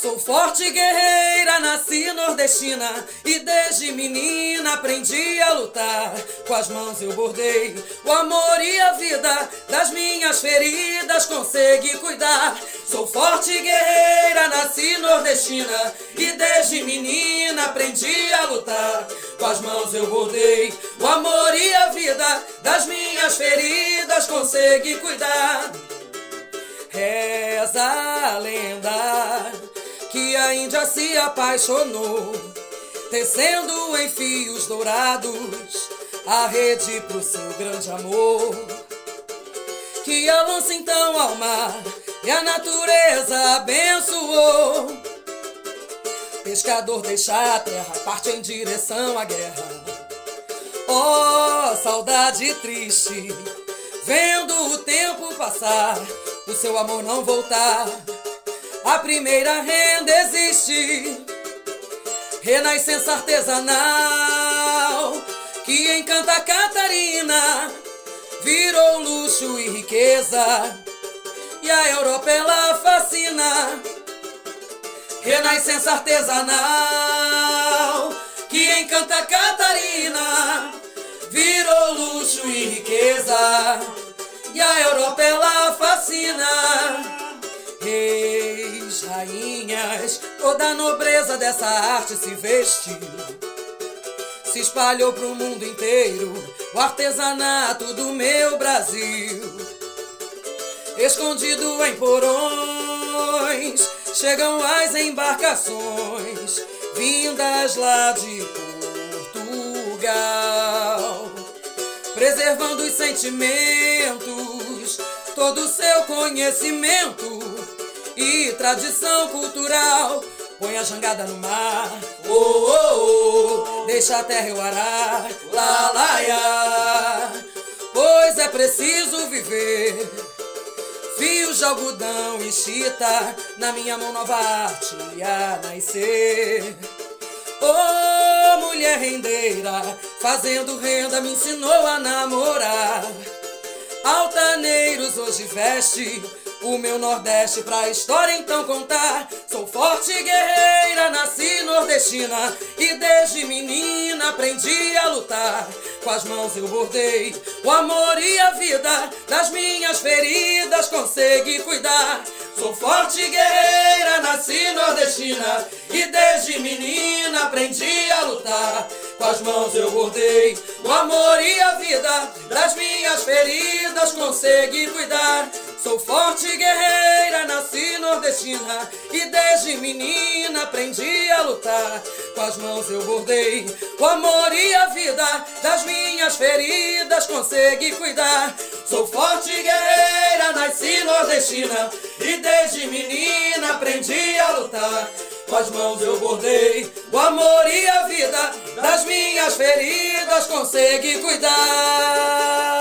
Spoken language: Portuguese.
Sou forte guerreira, nasci nordestina e desde menina aprendi a lutar. Com as mãos eu bordei o amor e a vida, das minhas feridas consegui cuidar. Sou forte guerreira, nasci nordestina e desde menina aprendi a lutar. Com as mãos eu bordei o amor e a vida, das minhas feridas consegui cuidar. Reza a lenda que a Índia se apaixonou, tecendo em fios dourados a rede pro seu grande amor. Que a lança então ao mar e a natureza abençoou. Pescador deixa a terra, parte em direção à guerra. Oh, saudade triste, vendo o tempo passar, o seu amor não voltar a primeira renda existe. Renascença artesanal que encanta Catarina, virou luxo e riqueza, e a Europa ela fascina. Renascença artesanal que encanta Catarina, virou luxo e riqueza, e a Europa ela fascina rainhas, toda a nobreza dessa arte se vestiu. Se espalhou pro mundo inteiro o artesanato do meu Brasil. Escondido em porões, chegam as embarcações vindas lá de Portugal, preservando os sentimentos, todo o seu conhecimento e tradição cultural. Põe a jangada no mar, oh, oh, oh. deixa a terra eu arar, lá, lá, lá. Pois é preciso viver. Fios de algodão e chita, na minha mão nova arte a nascer. Oh, mulher rendeira, fazendo renda me ensinou a namorar. Altaneiros hoje veste o meu Nordeste pra história então contar. Sou forte guerreira, nasci nordestina e desde menina aprendi a lutar. Com as mãos eu bordei o amor e a vida, das minhas feridas consegui cuidar. Sou forte guerreira, nasci nordestina e desde menina aprendi a lutar. Com as mãos eu bordei o amor e a vida, das minhas feridas consegui cuidar. Sou forte guerreira, nasci nordestina e desde menina aprendi a lutar. Com as mãos eu bordei o amor e a vida, das minhas feridas consegui cuidar. Sou forte guerreira, nasci nordestina e desde menina aprendi a lutar. Com as mãos eu bordei o amor e a vida, das minhas feridas consegui cuidar.